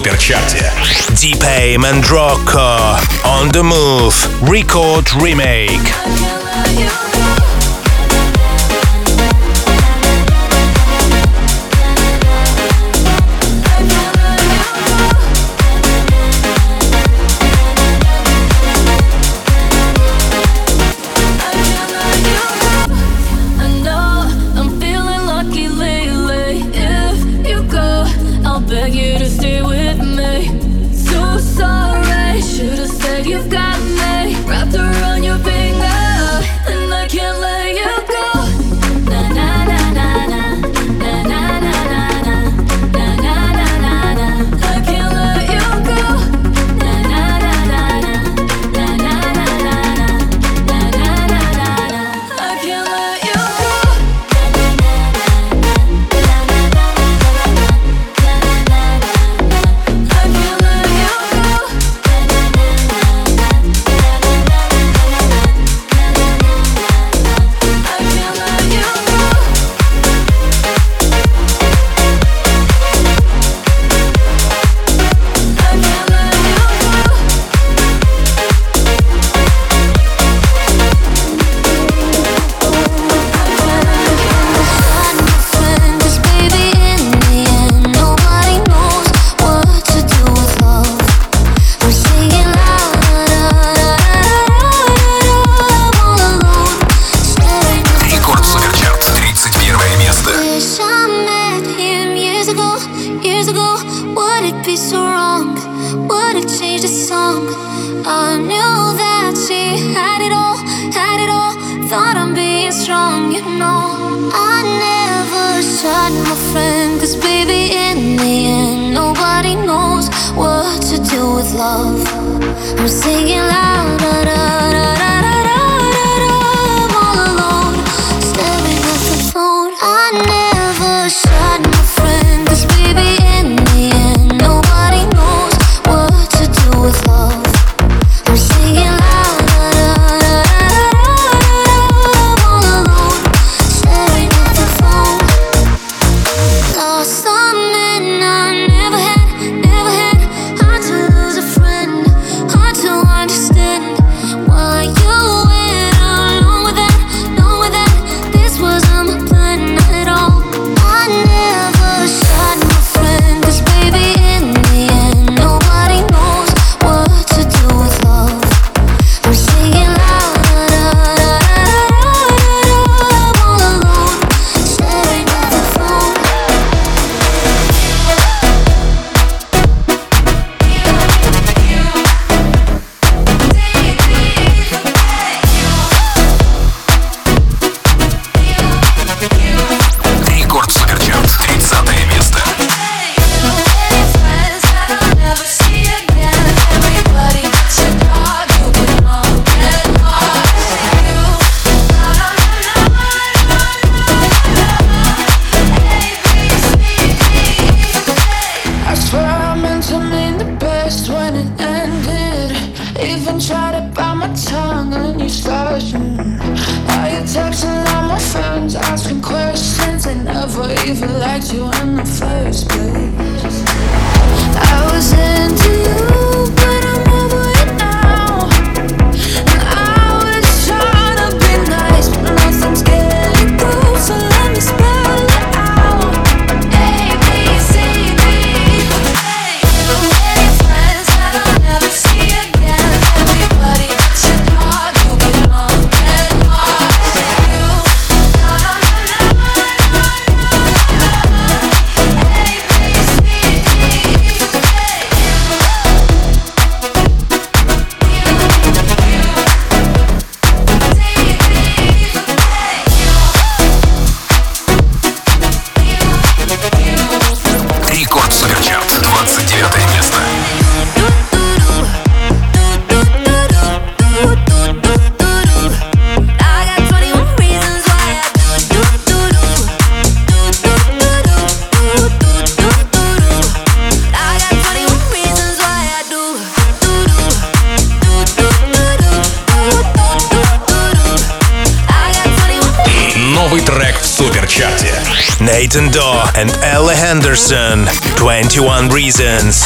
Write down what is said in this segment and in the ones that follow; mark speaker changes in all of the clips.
Speaker 1: суперчарте.
Speaker 2: Deep and Rocco on the move. Record remake.
Speaker 3: I
Speaker 4: knew that she had it all, had it all. Thought I'm being strong, you know. I never shot my baby,
Speaker 5: in the end, nobody knows what to
Speaker 4: do
Speaker 5: with love. I'm singing loud. Dawe and Ella Henderson. 21 Reasons.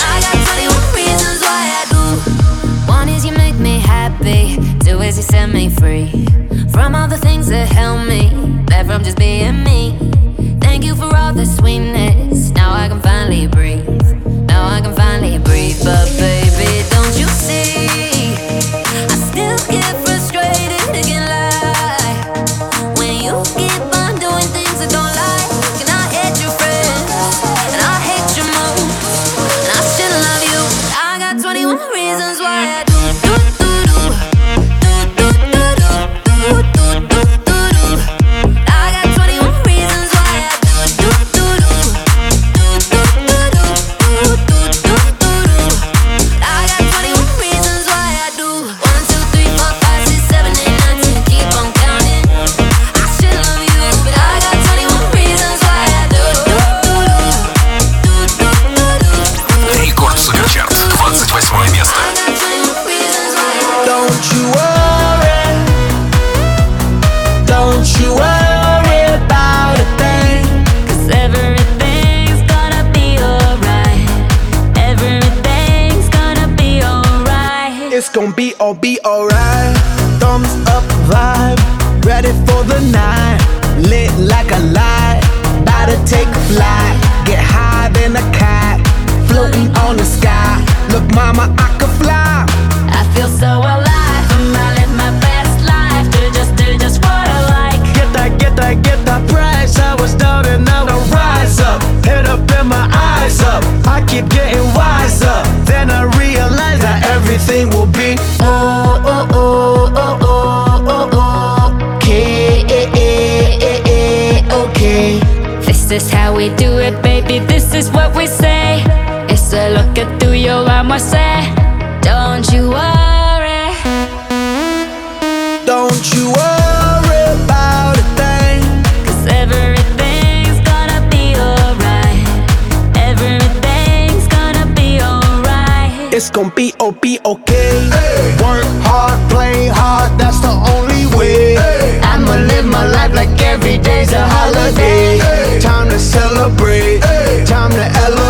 Speaker 5: day.
Speaker 4: This is how we do it, baby. This is what we say. It's a look at through your arm, I say. Don't you worry.
Speaker 5: Don't you worry about a
Speaker 4: everything's gonna be alright. Everything's gonna be alright.
Speaker 5: It's gonna be, oh, be okay. Hey. Work hard, play hard, that's the only way. Hey and live my life like every day's a holiday. Time to celebrate, time to elevate.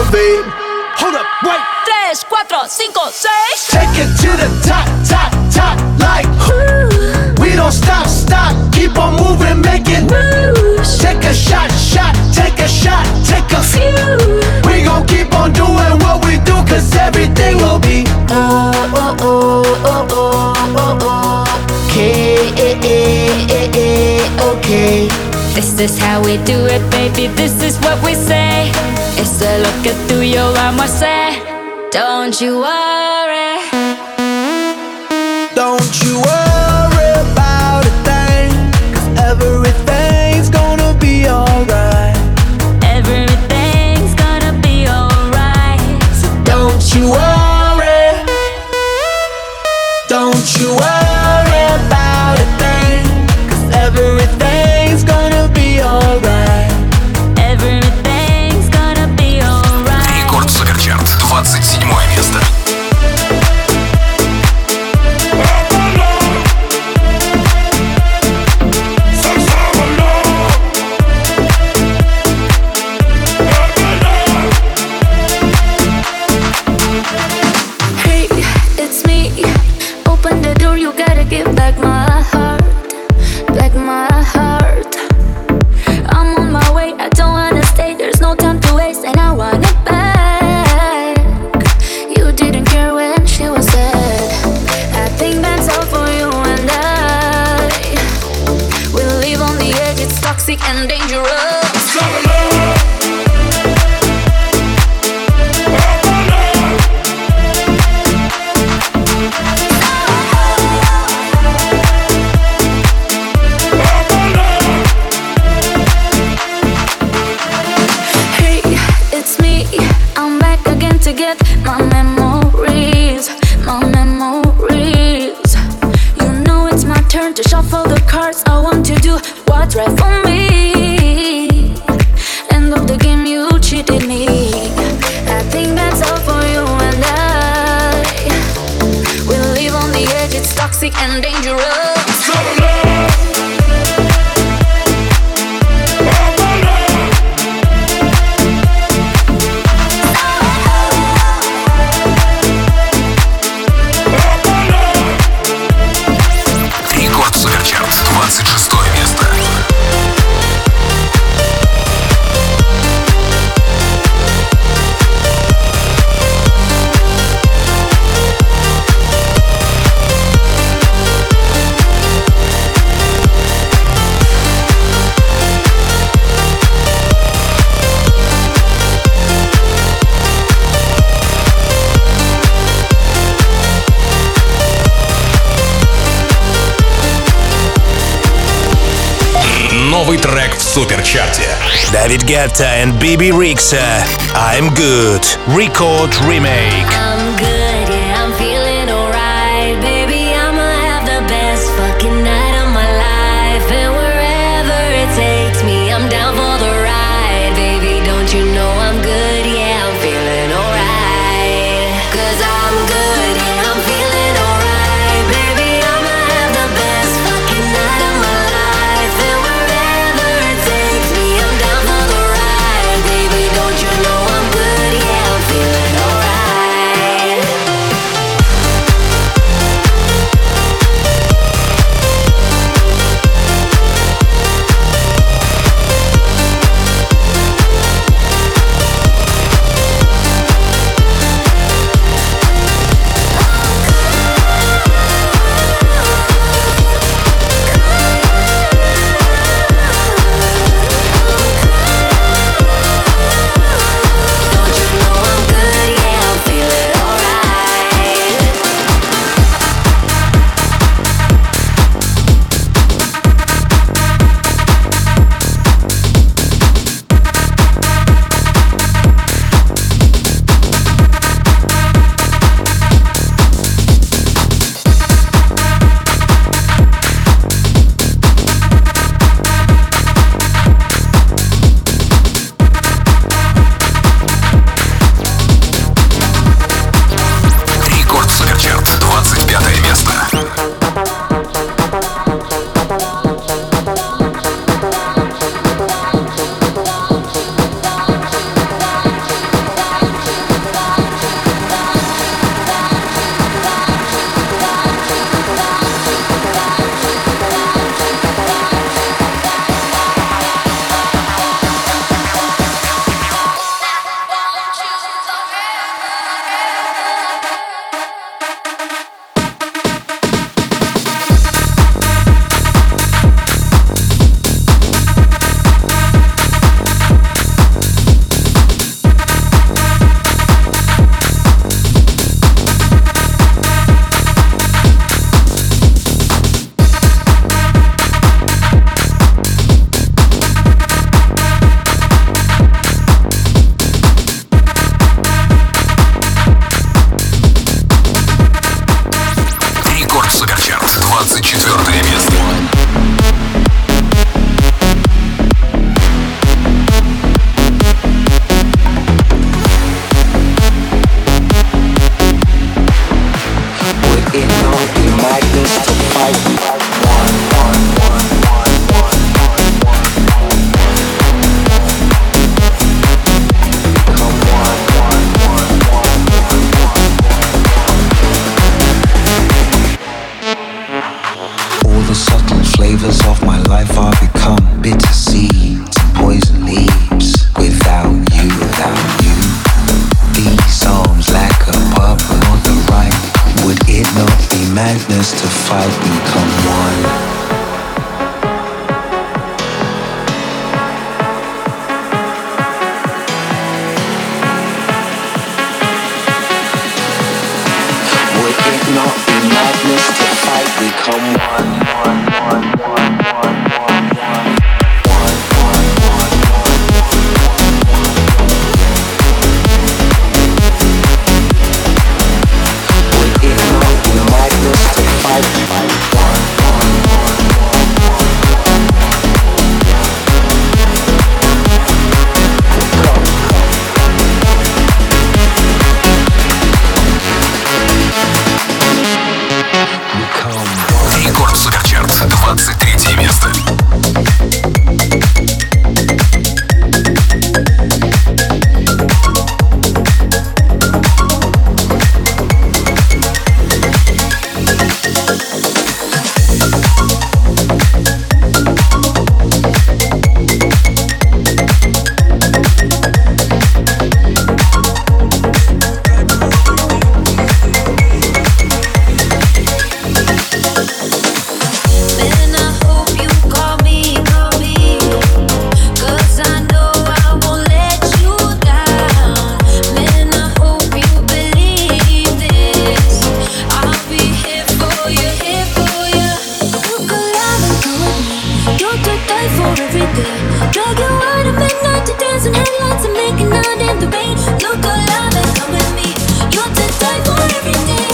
Speaker 4: This is how we do it, baby. This is what we say. It's a look at through your armor, say. Don't you worry.
Speaker 5: Don't you worry about a everything's gonna be alright.
Speaker 4: Everything's gonna be alright.
Speaker 5: So don't you worry.
Speaker 1: суперчарте.
Speaker 6: Давид Гетта и Биби Рикса. I'm Good. Record Remake.
Speaker 7: Drag you out midnight to dance in headlights and make in the rain. Look alive and come with me. You're the
Speaker 8: type for every day.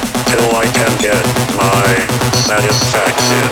Speaker 7: until I can get my satisfaction.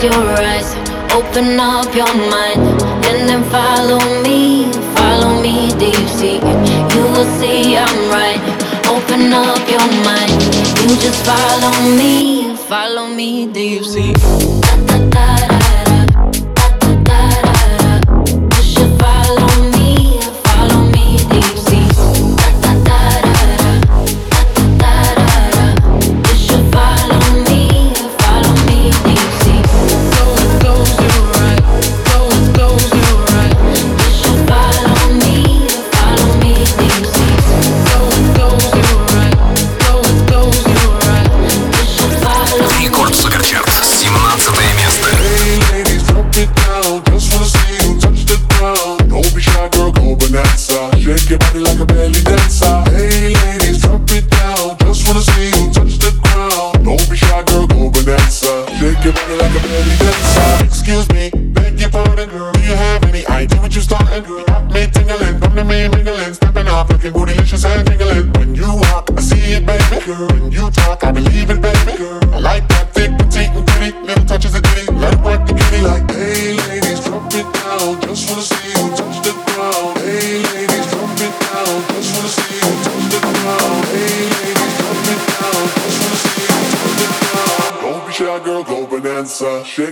Speaker 7: close, your eyes, open up your mind, and then follow me, follow me, deep see? You will see I'm right. Open up your mind. You just follow me, follow me, deep da,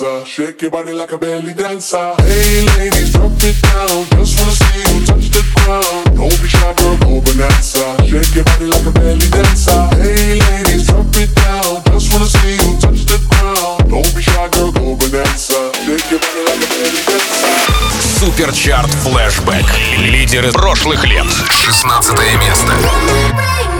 Speaker 9: Bonanza. Shake your body like a belly dancer. Hey ladies, drop it down. Just wanna see you touch the ground. Don't be shy, girl, go bonanza. Shake your body like a belly dancer. Hey ladies, drop it down. Just wanna see you touch the ground. Don't be shy, girl, go bonanza. Shake your body like a belly dancer.
Speaker 1: Суперчарт флешбэк. Лидеры прошлых лет. 16 место.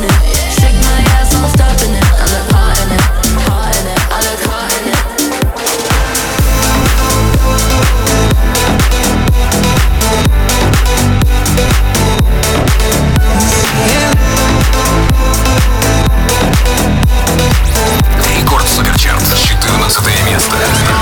Speaker 7: it.
Speaker 1: место.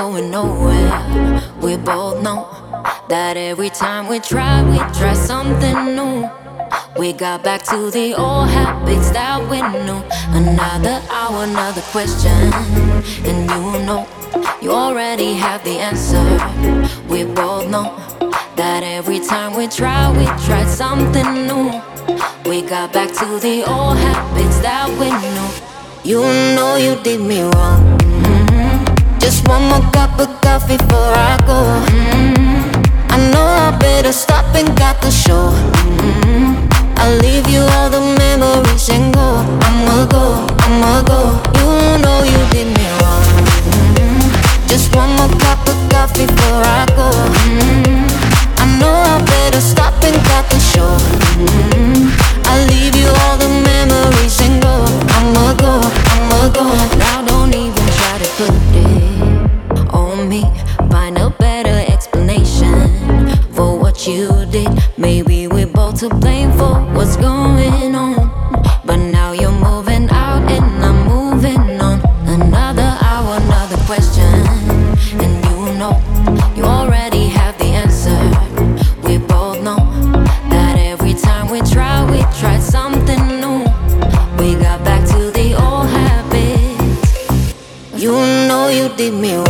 Speaker 7: Going nowhere. We both know that every time we try, we try something new. We got back to the old habits that we knew. Another hour, another question. And you know, you already have the answer. We both know that every time we try, we try something new. We got back to the old habits that we knew. You know you did me wrong. Just one more cup of coffee before I go. Mm-hmm. I know I better stop and got the show. Mm-hmm. I'll leave you all the memories and go. I'ma go, I'ma go. You know you did me wrong. Mm-hmm. Just one more cup of coffee before I go. Mm-hmm. I know I better stop and cut the show. Mm-hmm. I'll leave you all the memories and go. I'ma go, I'ma go. Now don't even try to put it me. Find a better explanation for what you did. Maybe we're both to blame for what's going on. But now you're moving out and I'm moving on. Another hour, another question. And you know, you already have the answer. We both know that every time we try, we try something new. We got back to the old habits. You know you did me wrong.